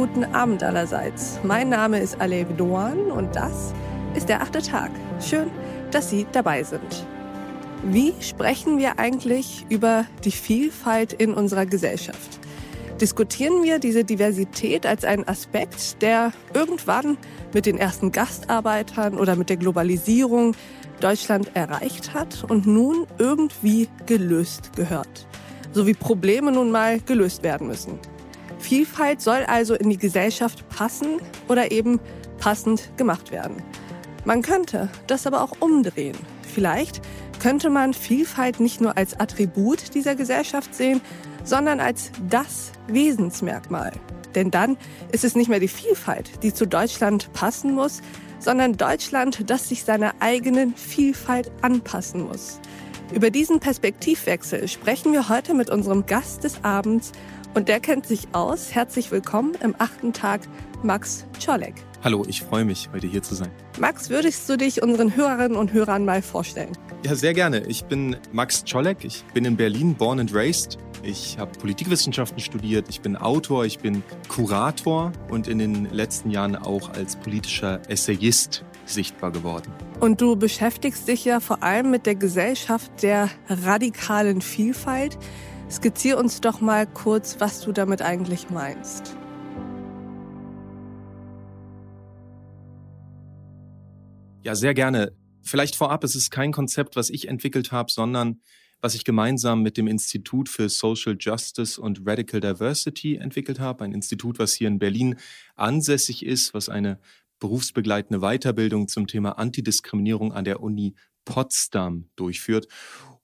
guten Abend allerseits. Mein Name ist Alev Doan und das ist der achte Tag. Schön, dass Sie dabei sind. Wie sprechen wir eigentlich über die Vielfalt in unserer Gesellschaft? Diskutieren wir diese Diversität als einen Aspekt, der irgendwann mit den ersten Gastarbeitern oder mit der Globalisierung Deutschland erreicht hat und nun irgendwie gelöst gehört? So wie Probleme nun mal gelöst werden müssen. Vielfalt soll also in die Gesellschaft passen oder eben passend gemacht werden. Man könnte das aber auch umdrehen. Vielleicht könnte man Vielfalt nicht nur als Attribut dieser Gesellschaft sehen, sondern als das Wesensmerkmal. Denn dann ist es nicht mehr die Vielfalt, die zu Deutschland passen muss, sondern Deutschland, das sich seiner eigenen Vielfalt anpassen muss. Über diesen Perspektivwechsel sprechen wir heute mit unserem Gast des Abends, und der kennt sich aus. Herzlich willkommen im achten Tag, Max Czolek. Hallo, ich freue mich, heute hier zu sein. Max, würdest du dich unseren Hörerinnen und Hörern mal vorstellen? Ja, sehr gerne. Ich bin Max Czolek. Ich bin in Berlin born and raised. Ich habe Politikwissenschaften studiert. Ich bin Autor, ich bin Kurator und in den letzten Jahren auch als politischer Essayist sichtbar geworden. Und du beschäftigst dich ja vor allem mit der Gesellschaft der radikalen Vielfalt. Skizzier uns doch mal kurz, was du damit eigentlich meinst. Ja, sehr gerne. Vielleicht vorab, es ist kein Konzept, was ich entwickelt habe, sondern was ich gemeinsam mit dem Institut für Social Justice und Radical Diversity entwickelt habe. Ein Institut, was hier in Berlin ansässig ist, was eine berufsbegleitende Weiterbildung zum Thema Antidiskriminierung an der Uni Potsdam durchführt.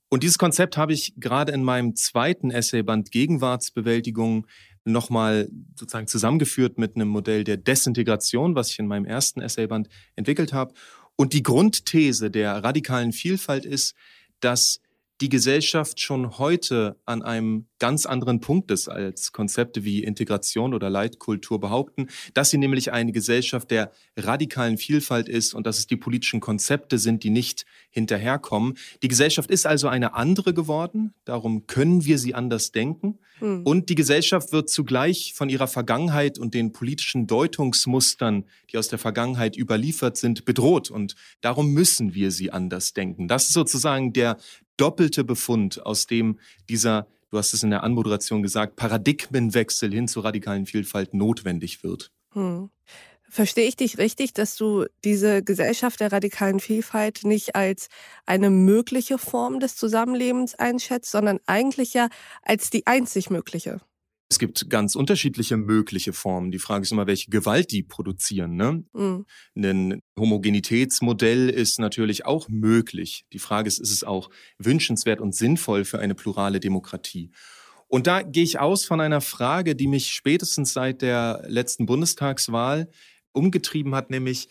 Und dieses Konzept habe ich gerade in meinem zweiten Essayband Gegenwartsbewältigung nochmal sozusagen zusammengeführt mit einem Modell der Desintegration, was ich in meinem ersten Essayband entwickelt habe. Und die Grundthese der radikalen Vielfalt ist, dass die Gesellschaft schon heute an einem ganz anderen Punkt ist, als Konzepte wie Integration oder Leitkultur behaupten, dass sie nämlich eine Gesellschaft der radikalen Vielfalt ist und dass es die politischen Konzepte sind, die nicht hinterherkommen. Die Gesellschaft ist also eine andere geworden, darum können wir sie anders denken. Hm. Und die Gesellschaft wird zugleich von ihrer Vergangenheit und den politischen Deutungsmustern, die aus der Vergangenheit überliefert sind, bedroht. Und darum müssen wir sie anders denken. Das ist sozusagen der doppelte Befund, aus dem dieser, du hast es in der Anmoderation gesagt, Paradigmenwechsel hin zur radikalen Vielfalt notwendig wird. Hm. Verstehe ich dich richtig, dass du diese Gesellschaft der radikalen Vielfalt nicht als eine mögliche Form des Zusammenlebens einschätzt, sondern eigentlich ja als die einzig mögliche? Es gibt ganz unterschiedliche mögliche Formen. Die Frage ist immer, welche Gewalt die produzieren. Ne? Mhm. Ein Homogenitätsmodell ist natürlich auch möglich. Die Frage ist, ist es auch wünschenswert und sinnvoll für eine plurale Demokratie? Und da gehe ich aus von einer Frage, die mich spätestens seit der letzten Bundestagswahl umgetrieben hat, nämlich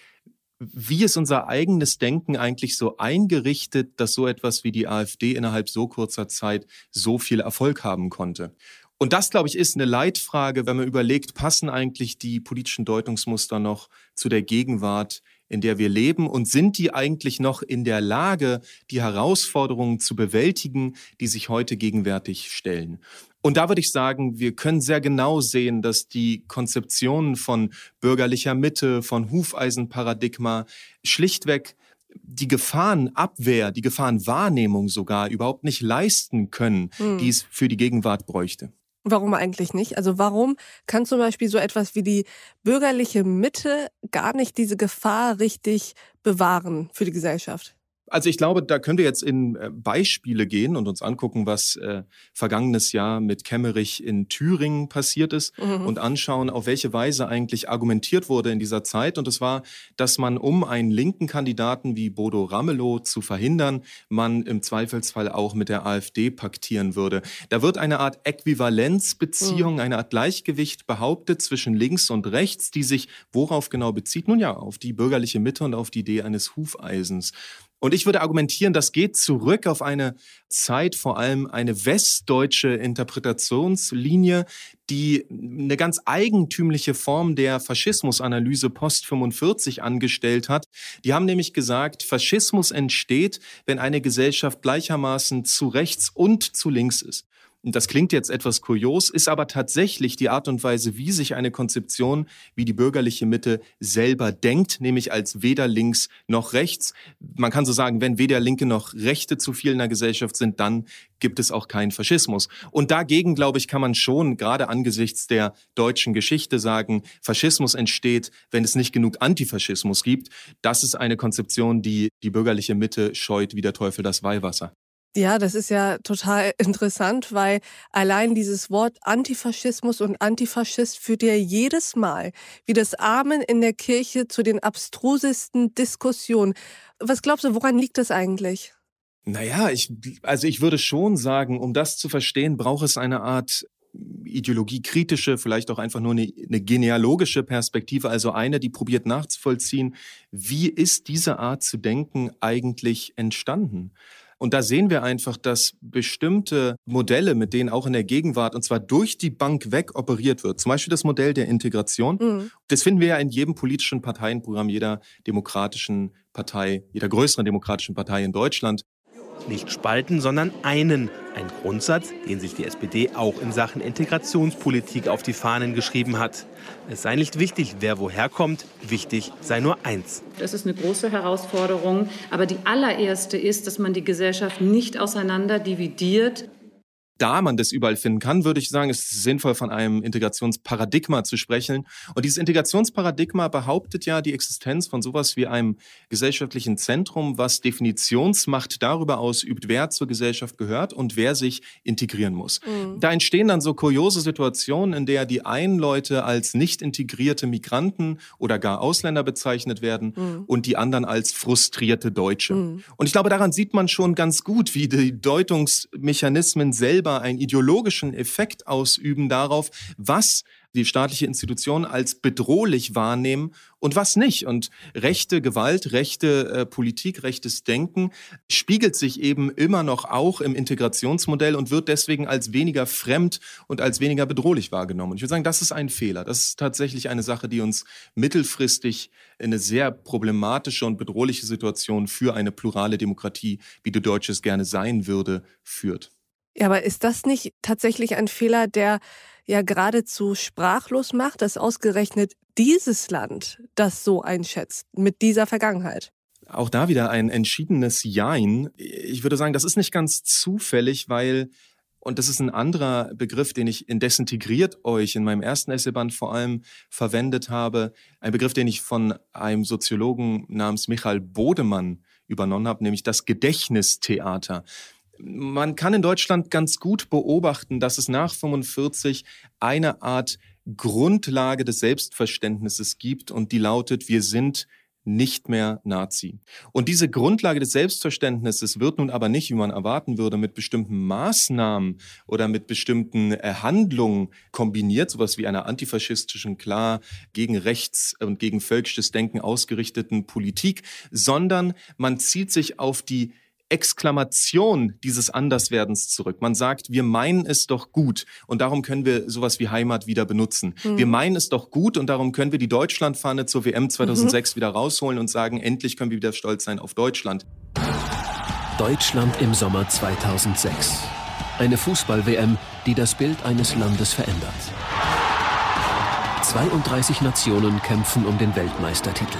wie ist unser eigenes Denken eigentlich so eingerichtet, dass so etwas wie die AfD innerhalb so kurzer Zeit so viel Erfolg haben konnte? Und das, glaube ich, ist eine Leitfrage, wenn man überlegt, passen eigentlich die politischen Deutungsmuster noch zu der Gegenwart, in der wir leben? Und sind die eigentlich noch in der Lage, die Herausforderungen zu bewältigen, die sich heute gegenwärtig stellen? Und da würde ich sagen, wir können sehr genau sehen, dass die Konzeptionen von bürgerlicher Mitte, von Hufeisenparadigma schlichtweg die Gefahrenabwehr, die Gefahrenwahrnehmung sogar überhaupt nicht leisten können, hm. die es für die Gegenwart bräuchte. Warum eigentlich nicht? Also warum kann zum Beispiel so etwas wie die bürgerliche Mitte gar nicht diese Gefahr richtig bewahren für die Gesellschaft? Also ich glaube, da können wir jetzt in äh, Beispiele gehen und uns angucken, was äh, vergangenes Jahr mit Kemmerich in Thüringen passiert ist mhm. und anschauen, auf welche Weise eigentlich argumentiert wurde in dieser Zeit. Und es war, dass man, um einen linken Kandidaten wie Bodo Ramelow zu verhindern, man im Zweifelsfall auch mit der AfD paktieren würde. Da wird eine Art Äquivalenzbeziehung, mhm. eine Art Gleichgewicht behauptet zwischen links und rechts, die sich worauf genau bezieht? Nun ja, auf die bürgerliche Mitte und auf die Idee eines Hufeisens. Und ich würde argumentieren, das geht zurück auf eine Zeit, vor allem eine westdeutsche Interpretationslinie, die eine ganz eigentümliche Form der Faschismusanalyse post 45 angestellt hat. Die haben nämlich gesagt, Faschismus entsteht, wenn eine Gesellschaft gleichermaßen zu rechts und zu links ist. Das klingt jetzt etwas kurios, ist aber tatsächlich die Art und Weise, wie sich eine Konzeption wie die bürgerliche Mitte selber denkt, nämlich als weder links noch rechts. Man kann so sagen, wenn weder Linke noch Rechte zu viel in der Gesellschaft sind, dann gibt es auch keinen Faschismus. Und dagegen, glaube ich, kann man schon gerade angesichts der deutschen Geschichte sagen, Faschismus entsteht, wenn es nicht genug Antifaschismus gibt. Das ist eine Konzeption, die die bürgerliche Mitte scheut wie der Teufel das Weihwasser. Ja, das ist ja total interessant, weil allein dieses Wort Antifaschismus und Antifaschist führt ja jedes Mal wie das Amen in der Kirche zu den abstrusesten Diskussionen. Was glaubst du, woran liegt das eigentlich? Naja, ich, also ich würde schon sagen, um das zu verstehen, braucht es eine Art ideologiekritische, vielleicht auch einfach nur eine, eine, genealogische Perspektive, also eine, die probiert nachzuvollziehen, wie ist diese Art zu denken eigentlich entstanden? Und da sehen wir einfach, dass bestimmte Modelle, mit denen auch in der Gegenwart, und zwar durch die Bank weg operiert wird, zum Beispiel das Modell der Integration, mhm. das finden wir ja in jedem politischen Parteienprogramm jeder demokratischen Partei, jeder größeren demokratischen Partei in Deutschland. Nicht spalten, sondern einen. Ein Grundsatz, den sich die SPD auch in Sachen Integrationspolitik auf die Fahnen geschrieben hat. Es sei nicht wichtig, wer woher kommt, wichtig sei nur eins. Das ist eine große Herausforderung, aber die allererste ist, dass man die Gesellschaft nicht auseinander dividiert, da man das überall finden kann, würde ich sagen, ist es sinnvoll, von einem Integrationsparadigma zu sprechen. Und dieses Integrationsparadigma behauptet ja die Existenz von sowas wie einem gesellschaftlichen Zentrum, was Definitionsmacht darüber ausübt, wer zur Gesellschaft gehört und wer sich integrieren muss. Mhm. Da entstehen dann so kuriose Situationen, in der die einen Leute als nicht integrierte Migranten oder gar Ausländer bezeichnet werden mhm. und die anderen als frustrierte Deutsche. Mhm. Und ich glaube, daran sieht man schon ganz gut, wie die Deutungsmechanismen selber selber einen ideologischen Effekt ausüben darauf, was die staatliche Institution als bedrohlich wahrnehmen und was nicht. Und rechte Gewalt, rechte äh, Politik, rechtes Denken spiegelt sich eben immer noch auch im Integrationsmodell und wird deswegen als weniger fremd und als weniger bedrohlich wahrgenommen. Und ich würde sagen, das ist ein Fehler. Das ist tatsächlich eine Sache, die uns mittelfristig in eine sehr problematische und bedrohliche Situation für eine plurale Demokratie, wie du Deutsches gerne sein würde, führt. Ja, aber ist das nicht tatsächlich ein Fehler, der ja geradezu sprachlos macht, dass ausgerechnet dieses Land das so einschätzt mit dieser Vergangenheit? Auch da wieder ein entschiedenes Jein. Ich würde sagen, das ist nicht ganz zufällig, weil und das ist ein anderer Begriff, den ich in Desintegriert euch in meinem ersten Essayband vor allem verwendet habe. Ein Begriff, den ich von einem Soziologen namens Michael Bodemann übernommen habe, nämlich das Gedächtnistheater. Man kann in Deutschland ganz gut beobachten, dass es nach 45 eine Art Grundlage des Selbstverständnisses gibt und die lautet, wir sind nicht mehr Nazi. Und diese Grundlage des Selbstverständnisses wird nun aber nicht, wie man erwarten würde, mit bestimmten Maßnahmen oder mit bestimmten äh, Handlungen kombiniert, sowas wie einer antifaschistischen, klar gegen rechts und gegen völkisches Denken ausgerichteten Politik, sondern man zieht sich auf die Exklamation dieses Anderswerdens zurück. Man sagt, wir meinen es doch gut und darum können wir sowas wie Heimat wieder benutzen. Mhm. Wir meinen es doch gut und darum können wir die Deutschlandfahne zur WM 2006 mhm. wieder rausholen und sagen, endlich können wir wieder stolz sein auf Deutschland. Deutschland im Sommer 2006. Eine Fußball-WM, die das Bild eines Landes verändert. 32 Nationen kämpfen um den Weltmeistertitel.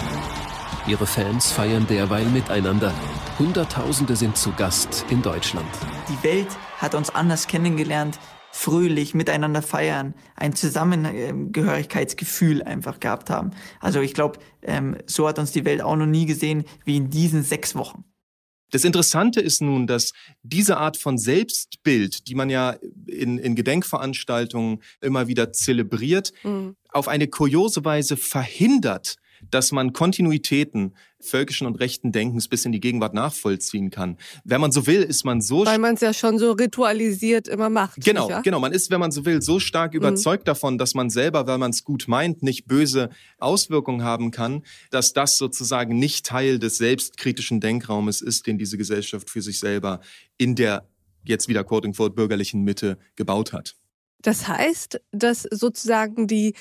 Ihre Fans feiern derweil miteinander. Hunderttausende sind zu Gast in Deutschland. Die Welt hat uns anders kennengelernt, fröhlich miteinander feiern, ein Zusammengehörigkeitsgefühl einfach gehabt haben. Also ich glaube, ähm, so hat uns die Welt auch noch nie gesehen wie in diesen sechs Wochen. Das Interessante ist nun, dass diese Art von Selbstbild, die man ja in, in Gedenkveranstaltungen immer wieder zelebriert, mhm. auf eine kuriose Weise verhindert, dass man Kontinuitäten völkischen und rechten Denkens bis in die Gegenwart nachvollziehen kann. Wenn man so will, ist man so... Weil man es ja schon so ritualisiert immer macht. Genau, sicher? genau. Man ist, wenn man so will, so stark mhm. überzeugt davon, dass man selber, weil man es gut meint, nicht böse Auswirkungen haben kann, dass das sozusagen nicht Teil des selbstkritischen Denkraumes ist, den diese Gesellschaft für sich selber in der jetzt wieder quote-unquote bürgerlichen Mitte gebaut hat. Das heißt, dass sozusagen die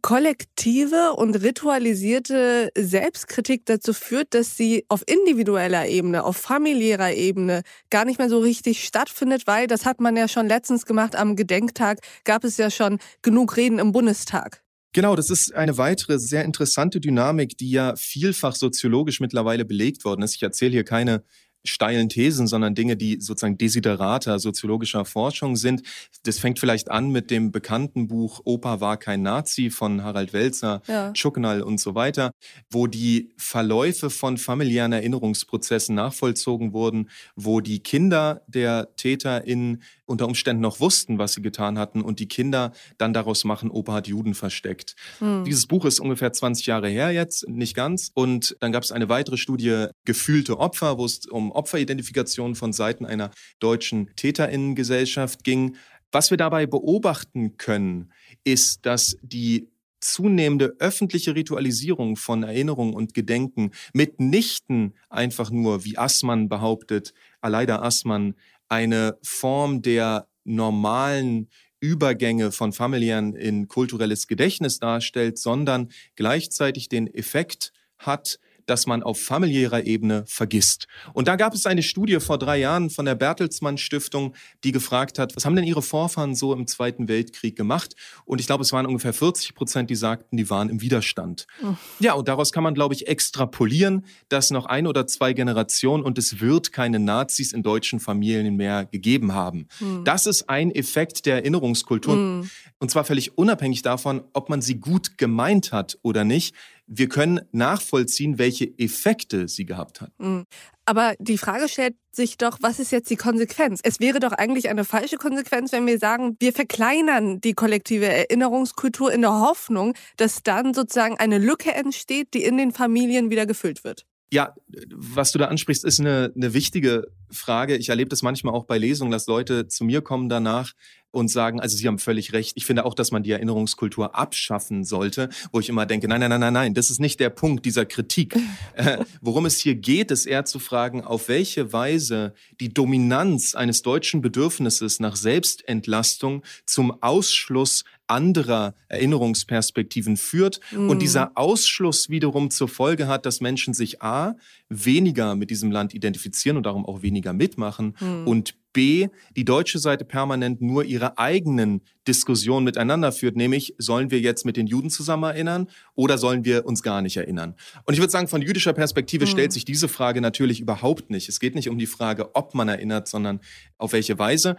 kollektive und ritualisierte Selbstkritik dazu führt, dass sie auf individueller Ebene, auf familiärer Ebene gar nicht mehr so richtig stattfindet, weil das hat man ja schon letztens gemacht am Gedenktag, gab es ja schon genug Reden im Bundestag. Genau, das ist eine weitere sehr interessante Dynamik, die ja vielfach soziologisch mittlerweile belegt worden ist. Ich erzähle hier keine steilen Thesen, sondern Dinge, die sozusagen Desiderata soziologischer Forschung sind. Das fängt vielleicht an mit dem bekannten Buch Opa war kein Nazi von Harald Welzer, ja. Schucknall und so weiter, wo die Verläufe von familiären Erinnerungsprozessen nachvollzogen wurden, wo die Kinder der TäterInnen unter Umständen noch wussten, was sie getan hatten und die Kinder dann daraus machen, Opa hat Juden versteckt. Mhm. Dieses Buch ist ungefähr 20 Jahre her jetzt, nicht ganz. Und dann gab es eine weitere Studie, Gefühlte Opfer, wo es um Opferidentifikation von Seiten einer deutschen Täterinnengesellschaft ging. Was wir dabei beobachten können, ist, dass die zunehmende öffentliche Ritualisierung von Erinnerung und Gedenken mitnichten einfach nur, wie Assmann behauptet, Aleida Assmann, eine Form der normalen Übergänge von familiären in kulturelles Gedächtnis darstellt, sondern gleichzeitig den Effekt hat, dass man auf familiärer Ebene vergisst. Und da gab es eine Studie vor drei Jahren von der Bertelsmann Stiftung, die gefragt hat, was haben denn ihre Vorfahren so im Zweiten Weltkrieg gemacht? Und ich glaube, es waren ungefähr 40 Prozent, die sagten, die waren im Widerstand. Oh. Ja, und daraus kann man, glaube ich, extrapolieren, dass noch ein oder zwei Generationen und es wird keine Nazis in deutschen Familien mehr gegeben haben. Hm. Das ist ein Effekt der Erinnerungskultur. Hm. Und zwar völlig unabhängig davon, ob man sie gut gemeint hat oder nicht wir können nachvollziehen, welche Effekte sie gehabt hat. Mhm. Aber die Frage stellt sich doch, was ist jetzt die Konsequenz? Es wäre doch eigentlich eine falsche Konsequenz, wenn wir sagen, wir verkleinern die kollektive Erinnerungskultur in der Hoffnung, dass dann sozusagen eine Lücke entsteht, die in den Familien wieder gefüllt wird. Ja, was du da ansprichst, ist eine, eine wichtige Frage. Ich erlebe das manchmal auch bei Lesungen, dass Leute zu mir kommen danach und sagen, also Sie haben völlig recht. Ich finde auch, dass man die Erinnerungskultur abschaffen sollte, wo ich immer denke, nein, nein, nein, nein, nein, das ist nicht der Punkt dieser Kritik. Äh, worum es hier geht, ist eher zu fragen, auf welche Weise die Dominanz eines deutschen Bedürfnisses nach Selbstentlastung zum Ausschluss anderer Erinnerungsperspektiven führt mhm. und dieser Ausschluss wiederum zur Folge hat, dass Menschen sich a weniger mit diesem Land identifizieren und darum auch weniger mitmachen mhm. und B, die deutsche Seite permanent nur ihre eigenen Diskussionen miteinander führt, nämlich sollen wir jetzt mit den Juden zusammen erinnern oder sollen wir uns gar nicht erinnern? Und ich würde sagen, von jüdischer Perspektive mhm. stellt sich diese Frage natürlich überhaupt nicht. Es geht nicht um die Frage, ob man erinnert, sondern auf welche Weise.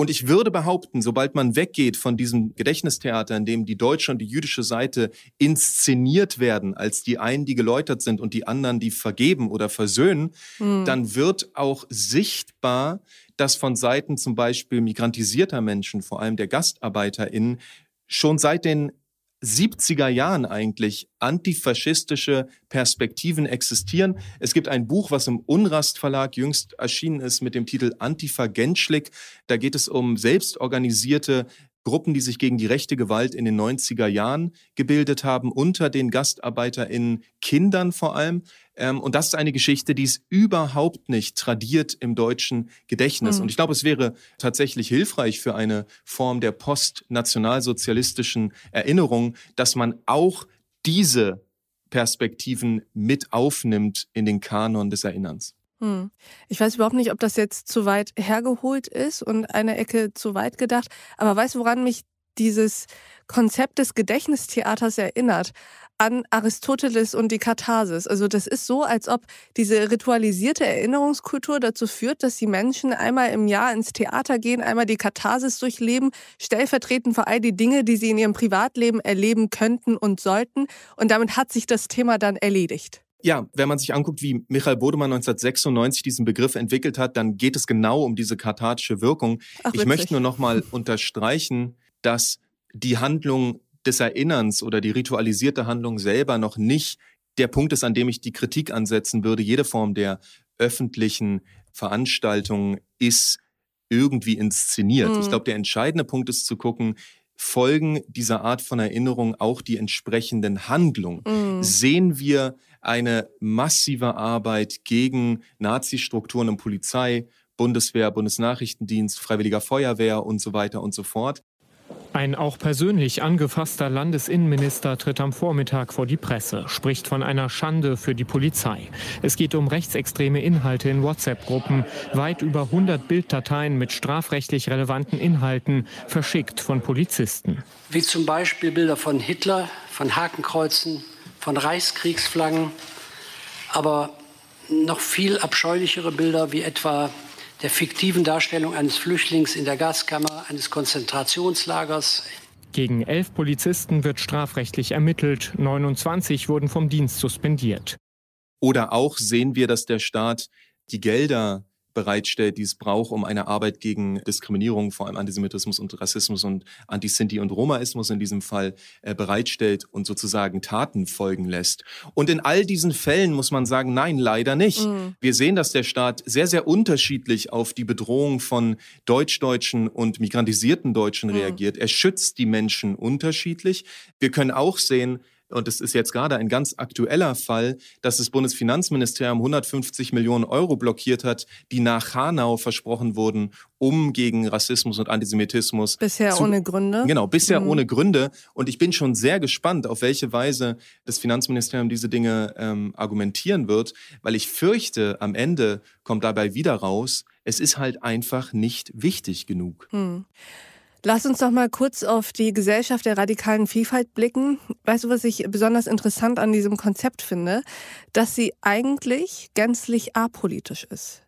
Und ich würde behaupten, sobald man weggeht von diesem Gedächtnistheater, in dem die deutsche und die jüdische Seite inszeniert werden, als die einen, die geläutert sind und die anderen, die vergeben oder versöhnen, mhm. dann wird auch sichtbar, dass von Seiten zum Beispiel migrantisierter Menschen, vor allem der GastarbeiterInnen, schon seit den 70er Jahren eigentlich antifaschistische Perspektiven existieren. Es gibt ein Buch, was im Unrast Verlag jüngst erschienen ist mit dem Titel Antifa Genschlik. Da geht es um selbstorganisierte Gruppen, die sich gegen die rechte Gewalt in den 90er Jahren gebildet haben, unter den GastarbeiterInnen Kindern vor allem. Ähm, und das ist eine Geschichte, die ist überhaupt nicht tradiert im deutschen Gedächtnis. Mhm. Und ich glaube, es wäre tatsächlich hilfreich für eine Form der postnationalsozialistischen Erinnerung, dass man auch diese Perspektiven mit aufnimmt in den Kanon des Erinnerns. Hm. Ich weiß überhaupt nicht, ob das jetzt zu weit hergeholt ist und eine Ecke zu weit gedacht. Aber weißt du, woran mich dieses Konzept des Gedächtnistheaters erinnert? An Aristoteles und die Katharsis. Also das ist so, als ob diese ritualisierte Erinnerungskultur dazu führt, dass die Menschen einmal im Jahr ins Theater gehen, einmal die Katharsis durchleben, stellvertretend für all die Dinge, die sie in ihrem Privatleben erleben könnten und sollten. Und damit hat sich das Thema dann erledigt. Ja, wenn man sich anguckt, wie Michael Bodemann 1996 diesen Begriff entwickelt hat, dann geht es genau um diese kathartische Wirkung. Ach, ich möchte nur noch mal unterstreichen, dass die Handlung des Erinnerns oder die ritualisierte Handlung selber noch nicht der Punkt ist, an dem ich die Kritik ansetzen würde. Jede Form der öffentlichen Veranstaltung ist irgendwie inszeniert. Mhm. Ich glaube, der entscheidende Punkt ist zu gucken, folgen dieser Art von Erinnerung auch die entsprechenden Handlungen? Mhm. Sehen wir eine massive Arbeit gegen Nazi-Strukturen und Polizei, Bundeswehr, Bundesnachrichtendienst, Freiwilliger Feuerwehr und so weiter und so fort? Ein auch persönlich angefasster Landesinnenminister tritt am Vormittag vor die Presse, spricht von einer Schande für die Polizei. Es geht um rechtsextreme Inhalte in WhatsApp-Gruppen, weit über 100 Bilddateien mit strafrechtlich relevanten Inhalten, verschickt von Polizisten. Wie zum Beispiel Bilder von Hitler, von Hakenkreuzen, von Reichskriegsflaggen, aber noch viel abscheulichere Bilder wie etwa der fiktiven Darstellung eines Flüchtlings in der Gaskammer eines Konzentrationslagers. Gegen elf Polizisten wird strafrechtlich ermittelt, 29 wurden vom Dienst suspendiert. Oder auch sehen wir, dass der Staat die Gelder bereitstellt, die es braucht, um eine Arbeit gegen Diskriminierung, vor allem Antisemitismus und Rassismus und Antisinti und Romaismus in diesem Fall äh, bereitstellt und sozusagen Taten folgen lässt. Und in all diesen Fällen muss man sagen, nein, leider nicht. Mhm. Wir sehen, dass der Staat sehr, sehr unterschiedlich auf die Bedrohung von Deutschdeutschen und migrantisierten Deutschen mhm. reagiert. Er schützt die Menschen unterschiedlich. Wir können auch sehen, und es ist jetzt gerade ein ganz aktueller Fall, dass das Bundesfinanzministerium 150 Millionen Euro blockiert hat, die nach Hanau versprochen wurden, um gegen Rassismus und Antisemitismus. Bisher zu, ohne Gründe. Genau, bisher mhm. ohne Gründe. Und ich bin schon sehr gespannt, auf welche Weise das Finanzministerium diese Dinge ähm, argumentieren wird, weil ich fürchte, am Ende kommt dabei wieder raus, es ist halt einfach nicht wichtig genug. Mhm. Lass uns noch mal kurz auf die Gesellschaft der radikalen Vielfalt blicken. Weißt du, was ich besonders interessant an diesem Konzept finde? Dass sie eigentlich gänzlich apolitisch ist.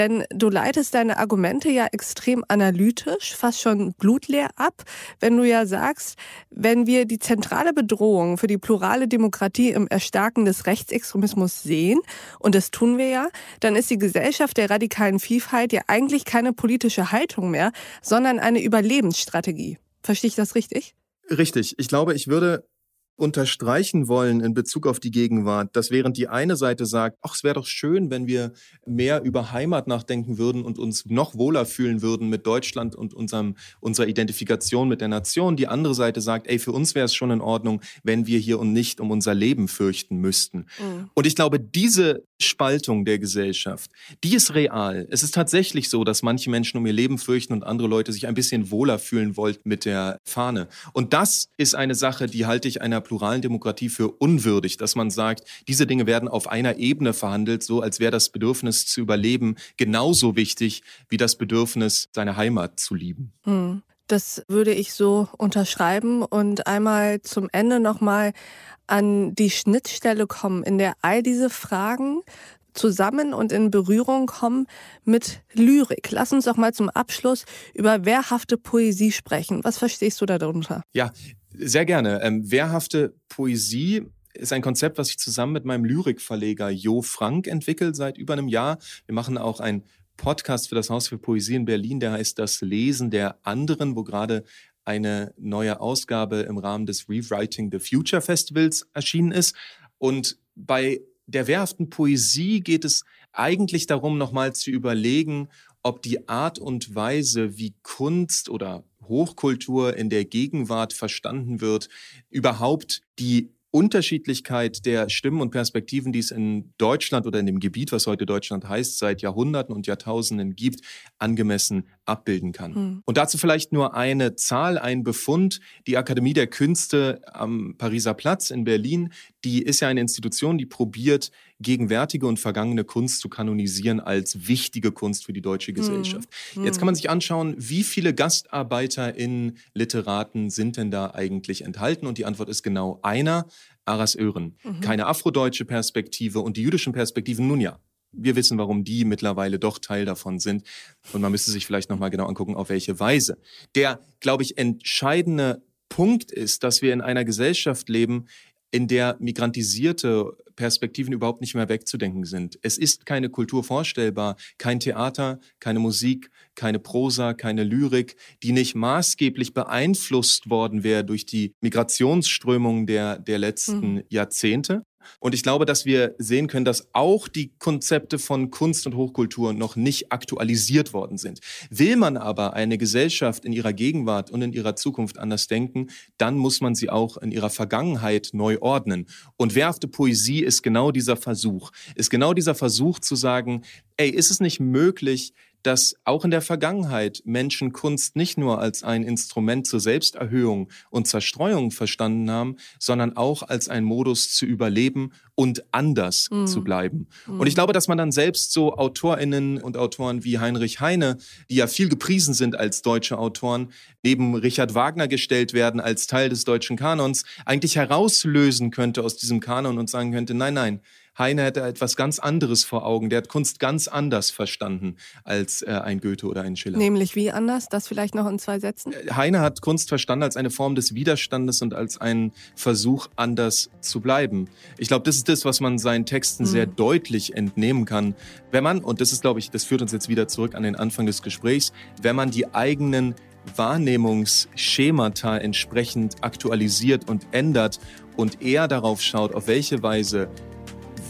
Denn du leitest deine Argumente ja extrem analytisch, fast schon blutleer ab, wenn du ja sagst, wenn wir die zentrale Bedrohung für die plurale Demokratie im Erstarken des Rechtsextremismus sehen, und das tun wir ja, dann ist die Gesellschaft der radikalen Vielfalt ja eigentlich keine politische Haltung mehr, sondern eine Überlebensstrategie. Verstehe ich das richtig? Richtig. Ich glaube, ich würde unterstreichen wollen in Bezug auf die Gegenwart, dass während die eine Seite sagt, ach, es wäre doch schön, wenn wir mehr über Heimat nachdenken würden und uns noch wohler fühlen würden mit Deutschland und unserem, unserer Identifikation mit der Nation, die andere Seite sagt, ey, für uns wäre es schon in Ordnung, wenn wir hier und nicht um unser Leben fürchten müssten. Mhm. Und ich glaube, diese Spaltung der Gesellschaft, die ist real. Es ist tatsächlich so, dass manche Menschen um ihr Leben fürchten und andere Leute sich ein bisschen wohler fühlen wollten mit der Fahne. Und das ist eine Sache, die halte ich einer pluralen Demokratie für unwürdig, dass man sagt, diese Dinge werden auf einer Ebene verhandelt, so als wäre das Bedürfnis zu überleben genauso wichtig wie das Bedürfnis, seine Heimat zu lieben. Hm. Das würde ich so unterschreiben und einmal zum Ende nochmal an die Schnittstelle kommen, in der all diese Fragen zusammen und in Berührung kommen mit Lyrik. Lass uns doch mal zum Abschluss über wehrhafte Poesie sprechen. Was verstehst du darunter? Ja, sehr gerne. Ähm, wehrhafte Poesie ist ein Konzept, was ich zusammen mit meinem Lyrikverleger Jo Frank entwickelt seit über einem Jahr. Wir machen auch ein Podcast für das Haus für Poesie in Berlin, der heißt Das Lesen der anderen, wo gerade eine neue Ausgabe im Rahmen des Rewriting the Future Festivals erschienen ist. Und bei der wehrhaften Poesie geht es eigentlich darum, nochmal zu überlegen, ob die Art und Weise, wie Kunst oder Hochkultur in der Gegenwart verstanden wird, überhaupt die Unterschiedlichkeit der Stimmen und Perspektiven, die es in Deutschland oder in dem Gebiet, was heute Deutschland heißt, seit Jahrhunderten und Jahrtausenden gibt, angemessen abbilden kann. Mhm. Und dazu vielleicht nur eine Zahl, ein Befund. Die Akademie der Künste am Pariser Platz in Berlin, die ist ja eine Institution, die probiert, gegenwärtige und vergangene Kunst zu kanonisieren als wichtige Kunst für die deutsche hm. Gesellschaft. Mhm. Jetzt kann man sich anschauen, wie viele Gastarbeiter in Literaten sind denn da eigentlich enthalten? Und die Antwort ist genau einer, Aras Ören. Mhm. Keine afrodeutsche Perspektive und die jüdischen Perspektiven, nun ja, wir wissen, warum die mittlerweile doch Teil davon sind. Und man müsste sich vielleicht nochmal genau angucken, auf welche Weise. Der, glaube ich, entscheidende Punkt ist, dass wir in einer Gesellschaft leben, in der migrantisierte Perspektiven überhaupt nicht mehr wegzudenken sind. Es ist keine Kultur vorstellbar, kein Theater, keine Musik, keine Prosa, keine Lyrik, die nicht maßgeblich beeinflusst worden wäre durch die Migrationsströmungen der, der letzten mhm. Jahrzehnte. Und ich glaube, dass wir sehen können, dass auch die Konzepte von Kunst und Hochkultur noch nicht aktualisiert worden sind. Will man aber eine Gesellschaft in ihrer Gegenwart und in ihrer Zukunft anders denken, dann muss man sie auch in ihrer Vergangenheit neu ordnen. Und wehrhafte Poesie ist genau dieser Versuch, ist genau dieser Versuch zu sagen, ey, ist es nicht möglich, dass auch in der Vergangenheit Menschen Kunst nicht nur als ein Instrument zur Selbsterhöhung und Zerstreuung verstanden haben, sondern auch als ein Modus zu überleben und anders mhm. zu bleiben. Mhm. Und ich glaube, dass man dann selbst so AutorInnen und Autoren wie Heinrich Heine, die ja viel gepriesen sind als deutsche Autoren, neben Richard Wagner gestellt werden als Teil des deutschen Kanons, eigentlich herauslösen könnte aus diesem Kanon und sagen könnte, nein, nein, Heine hätte etwas ganz anderes vor Augen. Der hat Kunst ganz anders verstanden als äh, ein Goethe oder ein Schiller. Nämlich wie anders? Das vielleicht noch in zwei Sätzen? Äh, Heine hat Kunst verstanden als eine Form des Widerstandes und als einen Versuch, anders zu bleiben. Ich glaube, das ist das, was man seinen Texten mhm. sehr deutlich entnehmen kann. Wenn man, und das ist, glaube ich, das führt uns jetzt wieder zurück an den Anfang des Gesprächs, wenn man die eigenen Wahrnehmungsschemata entsprechend aktualisiert und ändert und eher darauf schaut, auf welche Weise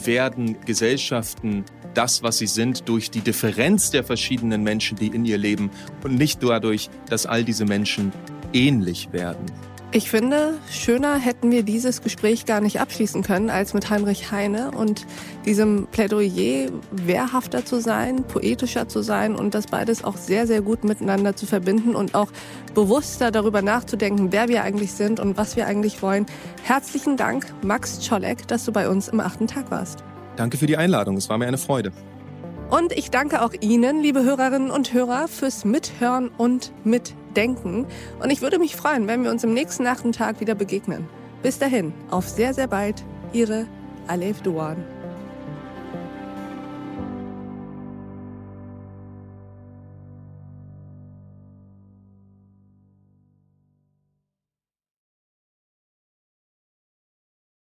werden Gesellschaften das, was sie sind, durch die Differenz der verschiedenen Menschen, die in ihr leben und nicht dadurch, dass all diese Menschen ähnlich werden. Ich finde, schöner hätten wir dieses Gespräch gar nicht abschließen können als mit Heinrich Heine und diesem Plädoyer wehrhafter zu sein, poetischer zu sein und das beides auch sehr, sehr gut miteinander zu verbinden und auch bewusster darüber nachzudenken, wer wir eigentlich sind und was wir eigentlich wollen. Herzlichen Dank, Max Czolek, dass du bei uns im achten Tag warst. Danke für die Einladung. Es war mir eine Freude. Und ich danke auch Ihnen, liebe Hörerinnen und Hörer, fürs Mithören und Mitdenken. Und ich würde mich freuen, wenn wir uns im nächsten Nachtentag wieder begegnen. Bis dahin, auf sehr, sehr bald, Ihre Alef Duan.